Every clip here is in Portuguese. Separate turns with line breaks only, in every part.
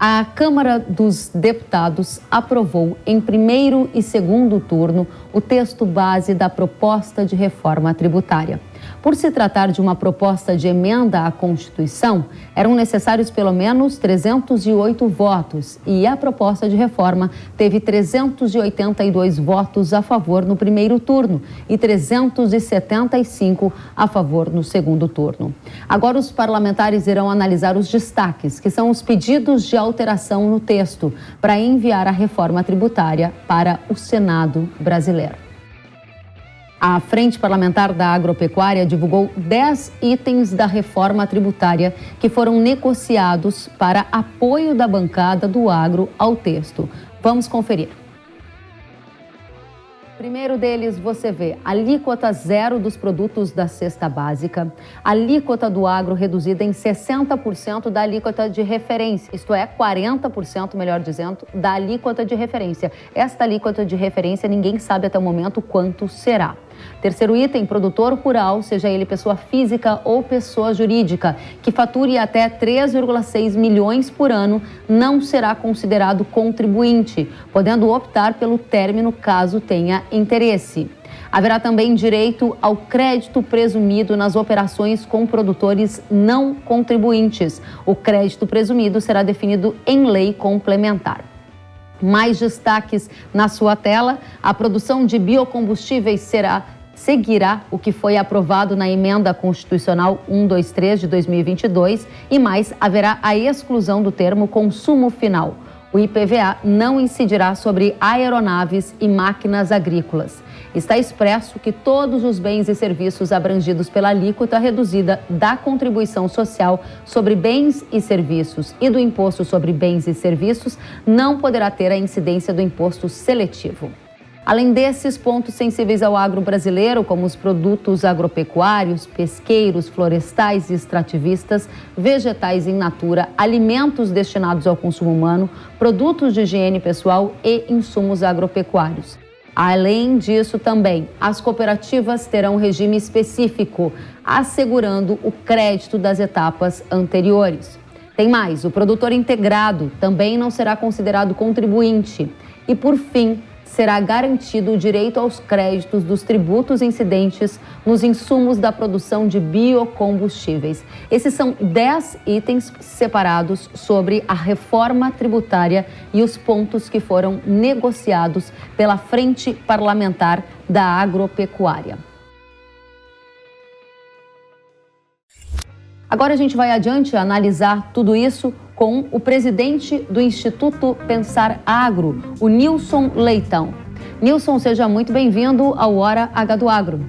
A Câmara dos Deputados aprovou em primeiro e segundo turno o texto base da proposta de reforma tributária. Por se tratar de uma proposta de emenda à Constituição, eram necessários pelo menos 308 votos e a proposta de reforma teve 382 votos a favor no primeiro turno e 375 a favor no segundo turno. Agora, os parlamentares irão analisar os destaques, que são os pedidos de alteração no texto, para enviar a reforma tributária para o Senado brasileiro. A Frente Parlamentar da Agropecuária divulgou 10 itens da reforma tributária que foram negociados para apoio da bancada do agro ao texto. Vamos conferir. Primeiro deles, você vê alíquota zero dos produtos da cesta básica, alíquota do agro reduzida em 60% da alíquota de referência, isto é, 40%, melhor dizendo, da alíquota de referência. Esta alíquota de referência ninguém sabe até o momento quanto será. Terceiro item, produtor rural, seja ele pessoa física ou pessoa jurídica, que fature até 3,6 milhões por ano, não será considerado contribuinte, podendo optar pelo término caso tenha interesse. Haverá também direito ao crédito presumido nas operações com produtores não contribuintes. O crédito presumido será definido em lei complementar. Mais destaques na sua tela: a produção de biocombustíveis será seguirá o que foi aprovado na emenda constitucional 123 de 2022 e mais haverá a exclusão do termo consumo final. O IPVA não incidirá sobre aeronaves e máquinas agrícolas. Está expresso que todos os bens e serviços abrangidos pela alíquota reduzida da contribuição social sobre bens e serviços e do imposto sobre bens e serviços não poderá ter a incidência do imposto seletivo. Além desses pontos sensíveis ao agro brasileiro, como os produtos agropecuários, pesqueiros, florestais e extrativistas, vegetais em natura, alimentos destinados ao consumo humano, produtos de higiene pessoal e insumos agropecuários. Além disso, também, as cooperativas terão regime específico, assegurando o crédito das etapas anteriores. Tem mais: o produtor integrado também não será considerado contribuinte. E, por fim, será garantido o direito aos créditos dos tributos incidentes nos insumos da produção de biocombustíveis. Esses são 10 itens separados sobre a reforma tributária e os pontos que foram negociados pela Frente Parlamentar da Agropecuária. Agora a gente vai adiante analisar tudo isso com o presidente do Instituto Pensar Agro, o Nilson Leitão. Nilson, seja muito bem-vindo ao Hora H do Agro.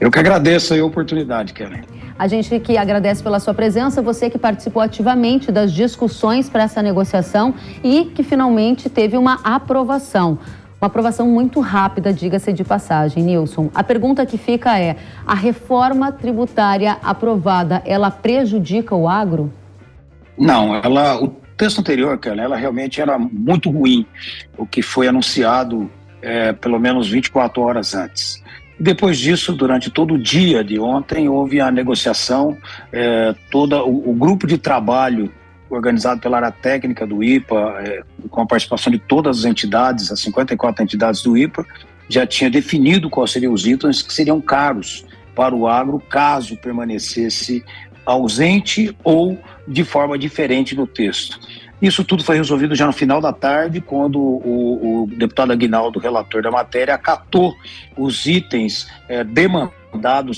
Eu que agradeço a oportunidade, Kelly.
A gente que agradece pela sua presença, você que participou ativamente das discussões para essa negociação e que finalmente teve uma aprovação. Uma aprovação muito rápida, diga-se de passagem, Nilson. A pergunta que fica é: a reforma tributária aprovada, ela prejudica o agro?
Não, ela, o texto anterior, cara, ela realmente era muito ruim, o que foi anunciado é, pelo menos 24 horas antes. Depois disso, durante todo o dia de ontem, houve a negociação, é, toda o, o, grupo de trabalho organizado pela área técnica do IPA, é, com a participação de todas as entidades, as 54 entidades do IPA, já tinha definido quais seriam os itens que seriam caros para o agro caso permanecesse ausente ou de forma diferente no texto. Isso tudo foi resolvido já no final da tarde, quando o, o deputado Aguinaldo, relator da matéria, acatou os itens é, demandados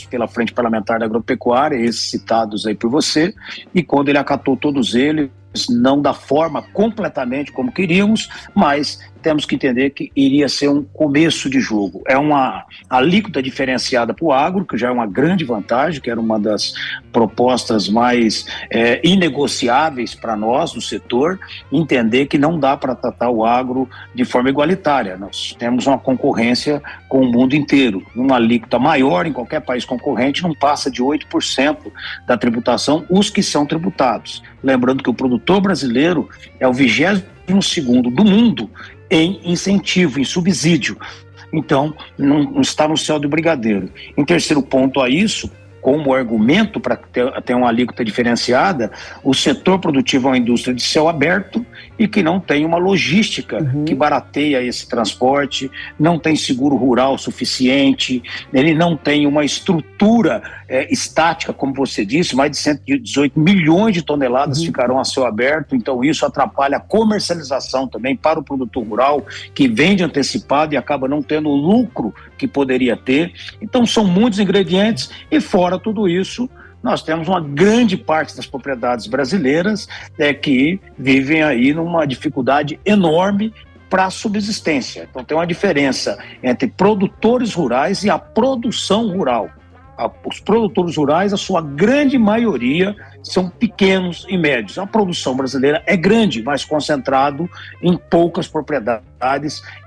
pela Frente Parlamentar da Agropecuária, esses citados aí por você, e quando ele acatou todos eles, não da forma completamente como queríamos, mas temos que entender que iria ser um começo de jogo. É uma alíquota diferenciada para o agro, que já é uma grande vantagem, que era uma das propostas mais é, inegociáveis para nós do setor, entender que não dá para tratar o agro de forma igualitária. Nós temos uma concorrência com o mundo inteiro. Uma alíquota maior em qualquer país concorrente não passa de 8% da tributação, os que são tributados. Lembrando que o produtor brasileiro é o vigésimo segundo do mundo em incentivo, em subsídio. Então, não, está no céu do brigadeiro. Em terceiro ponto a isso, como argumento para ter, ter uma alíquota diferenciada o setor produtivo é uma indústria de céu aberto e que não tem uma logística uhum. que barateia esse transporte, não tem seguro rural suficiente, ele não tem uma estrutura é, estática, como você disse, mais de 118 milhões de toneladas uhum. ficarão a céu aberto, então isso atrapalha a comercialização também para o produtor rural, que vende antecipado e acaba não tendo o lucro que poderia ter. Então são muitos ingredientes e fora tudo isso, nós temos uma grande parte das propriedades brasileiras é, que vivem aí numa dificuldade enorme para a subsistência. Então tem uma diferença entre produtores rurais e a produção rural os produtores rurais, a sua grande maioria, são pequenos e médios. A produção brasileira é grande, mas concentrado em poucas propriedades,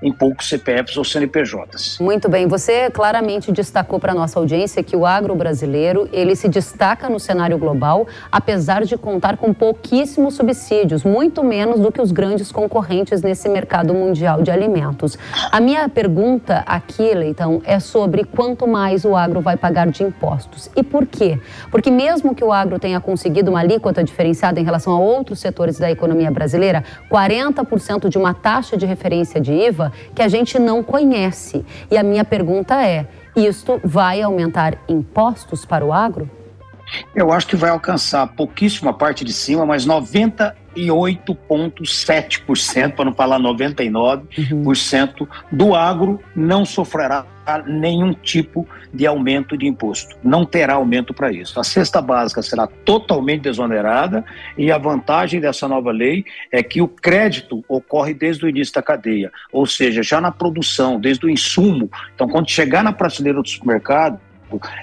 em poucos CPFs ou CNPJs.
Muito bem, você claramente destacou para nossa audiência que o agro brasileiro, ele se destaca no cenário global, apesar de contar com pouquíssimos subsídios, muito menos do que os grandes concorrentes nesse mercado mundial de alimentos. A minha pergunta aqui, Leitão, é sobre quanto mais o agro vai pagar de impostos. E por quê? Porque mesmo que o agro tenha conseguido uma alíquota diferenciada em relação a outros setores da economia brasileira, 40% de uma taxa de referência de IVA que a gente não conhece. E a minha pergunta é: isto vai aumentar impostos para o agro?
Eu acho que vai alcançar pouquíssima parte de cima, mas 98,7%, para não falar 99%, uhum. do agro não sofrerá nenhum tipo de aumento de imposto. Não terá aumento para isso. A cesta básica será totalmente desonerada e a vantagem dessa nova lei é que o crédito ocorre desde o início da cadeia, ou seja, já na produção, desde o insumo. Então, quando chegar na prateleira do supermercado,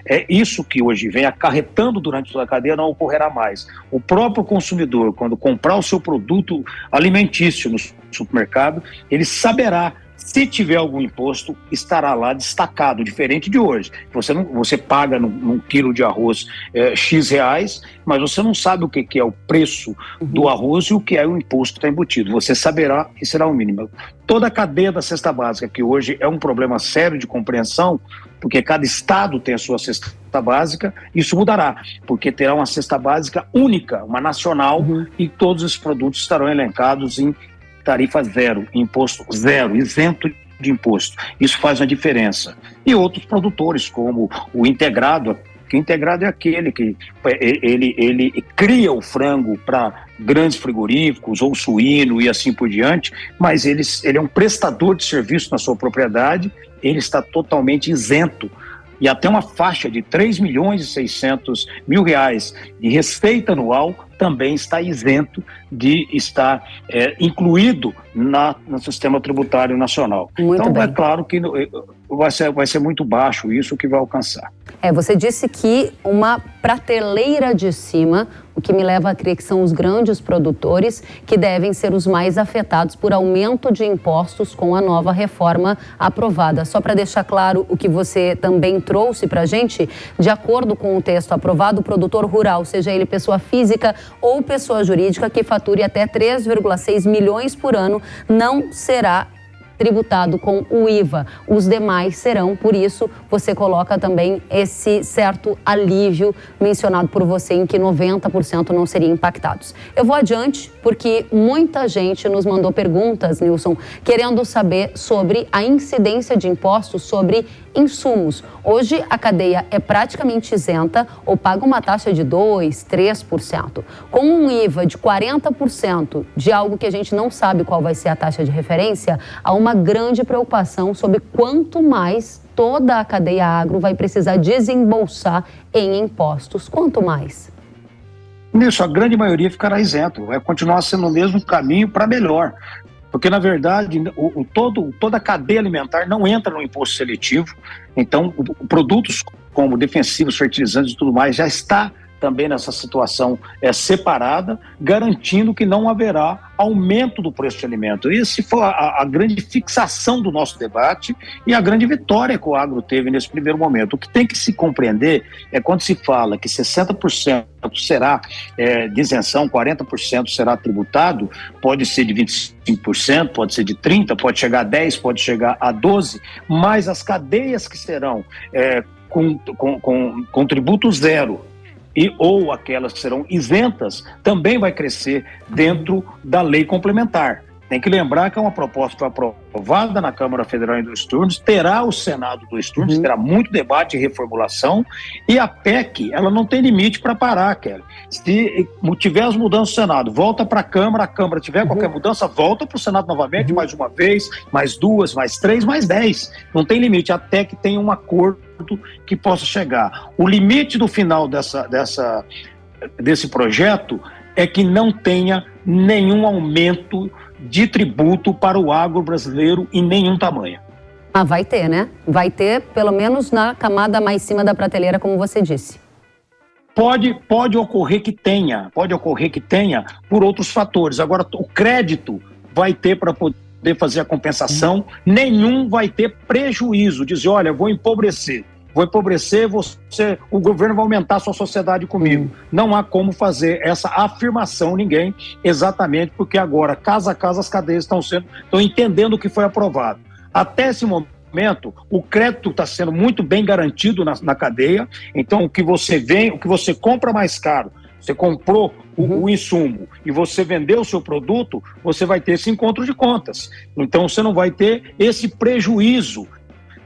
é isso que hoje vem acarretando durante toda a cadeia não ocorrerá mais. O próprio consumidor, quando comprar o seu produto alimentício no supermercado, ele saberá se tiver algum imposto, estará lá destacado, diferente de hoje. Você, não, você paga num, num quilo de arroz é, X reais, mas você não sabe o que, que é o preço uhum. do arroz e o que é o imposto que está embutido. Você saberá que será o mínimo. Toda a cadeia da cesta básica, que hoje é um problema sério de compreensão, porque cada estado tem a sua cesta básica, isso mudará, porque terá uma cesta básica única, uma nacional, uhum. e todos os produtos estarão elencados em tarifa zero, imposto zero, isento de imposto. Isso faz uma diferença. E outros produtores, como o integrado, que integrado é aquele que é, ele, ele cria o frango para grandes frigoríficos ou suíno e assim por diante, mas ele, ele é um prestador de serviço na sua propriedade, ele está totalmente isento e até uma faixa de 3 milhões e 600 mil reais de receita anual também está isento de estar é, incluído na, no sistema tributário nacional. Muito então, é bem. é claro que eh, vai ser, vai ser muito baixo isso que vai alcançar.
É, você disse que uma prateleira de cima, o que me leva a crer que são os grandes produtores que devem ser os mais afetados por aumento de impostos com a nova reforma aprovada. Só para deixar claro o que você também trouxe para a gente, de acordo com o texto aprovado, o produtor rural, seja ele pessoa física ou pessoa jurídica que fature até 3,6 milhões por ano, não será tributado com o IVA. Os demais serão, por isso, você coloca também esse certo alívio mencionado por você em que 90% não seriam impactados. Eu vou adiante porque muita gente nos mandou perguntas, Nilson, querendo saber sobre a incidência de impostos sobre insumos. Hoje a cadeia é praticamente isenta ou paga uma taxa de 2, 3%. Com um IVA de 40% de algo que a gente não sabe qual vai ser a taxa de referência, há uma grande preocupação sobre quanto mais toda a cadeia agro vai precisar desembolsar em impostos. Quanto mais?
Nisso, a grande maioria ficará isento, vai continuar sendo o mesmo caminho para melhor. Porque, na verdade, o, o, todo, toda a cadeia alimentar não entra no imposto seletivo. Então, o, produtos como defensivos, fertilizantes e tudo mais já está também nessa situação é, separada, garantindo que não haverá aumento do preço de alimento. Esse foi a, a, grande fixação do nosso debate e a grande vitória que o agro teve nesse primeiro momento. O que tem que se compreender é quando se fala que 60% será é, de isenção, 40% será tributado, pode ser de 25%, pode ser de 30%, pode chegar a 10%, pode chegar a 12%, mas as cadeias que serão é, com, com, com, com tributo zero e ou aquelas que serão isentas também vai crescer dentro da lei complementar. Tem que lembrar que é uma proposta aprovada na Câmara Federal em dois turnos, terá o Senado dois turnos, uhum. terá muito debate e reformulação, e a PEC, ela não tem limite para parar, Kelly. Se tiver as mudanças no Senado, volta para a Câmara, a Câmara tiver uhum. qualquer mudança, volta para o Senado novamente, uhum. mais uma vez, mais duas, mais três, mais dez. Não tem limite, até que tenha um acordo que possa chegar. O limite do final dessa, dessa, desse projeto é que não tenha nenhum aumento de tributo para o agro brasileiro em nenhum tamanho.
Ah, vai ter, né? Vai ter, pelo menos na camada mais cima da prateleira, como você disse.
Pode, pode ocorrer que tenha, pode ocorrer que tenha por outros fatores. Agora, o crédito vai ter para poder fazer a compensação, nenhum vai ter prejuízo, dizer, olha, vou empobrecer vou empobrecer, você, o governo vai aumentar a sua sociedade comigo. Hum. Não há como fazer essa afirmação ninguém, exatamente porque agora, casa a casa, as cadeias estão sendo, estão entendendo o que foi aprovado. Até esse momento, o crédito está sendo muito bem garantido na, na, cadeia. Então, o que você vem, o que você compra mais caro, você comprou o, uhum. o, insumo e você vendeu o seu produto, você vai ter esse encontro de contas. Então, você não vai ter esse prejuízo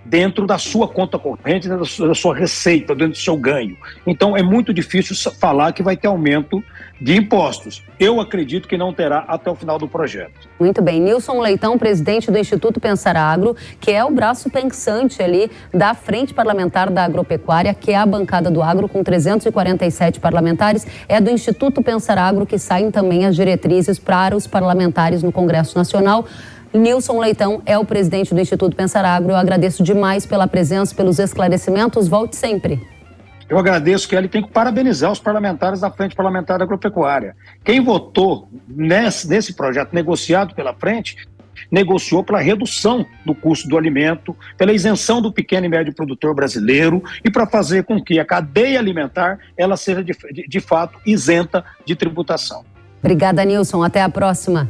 dentro da sua conta corrente, dentro da sua receita, dentro do seu ganho. Então é muito difícil falar que vai ter aumento de impostos. Eu acredito que não terá até o final do projeto.
Muito bem. Nilson Leitão, presidente do Instituto Pensar Agro, que é o braço pensante ali da Frente Parlamentar da Agropecuária, que é a bancada do agro com 347 parlamentares. É do Instituto Pensar Agro que saem também as diretrizes para os parlamentares no Congresso Nacional. Nilson Leitão é o presidente do Instituto Pensar Agro. Eu agradeço demais pela presença, pelos esclarecimentos. Volte sempre.
Eu agradeço que ele tem que parabenizar os parlamentares da Frente Parlamentar da Agropecuária. Quem votou nesse, nesse projeto negociado pela frente negociou pela redução do custo do alimento, pela isenção do pequeno e médio produtor brasileiro e para fazer com que a cadeia alimentar ela seja de, de, de fato isenta de tributação.
Obrigada, Nilson. Até a próxima.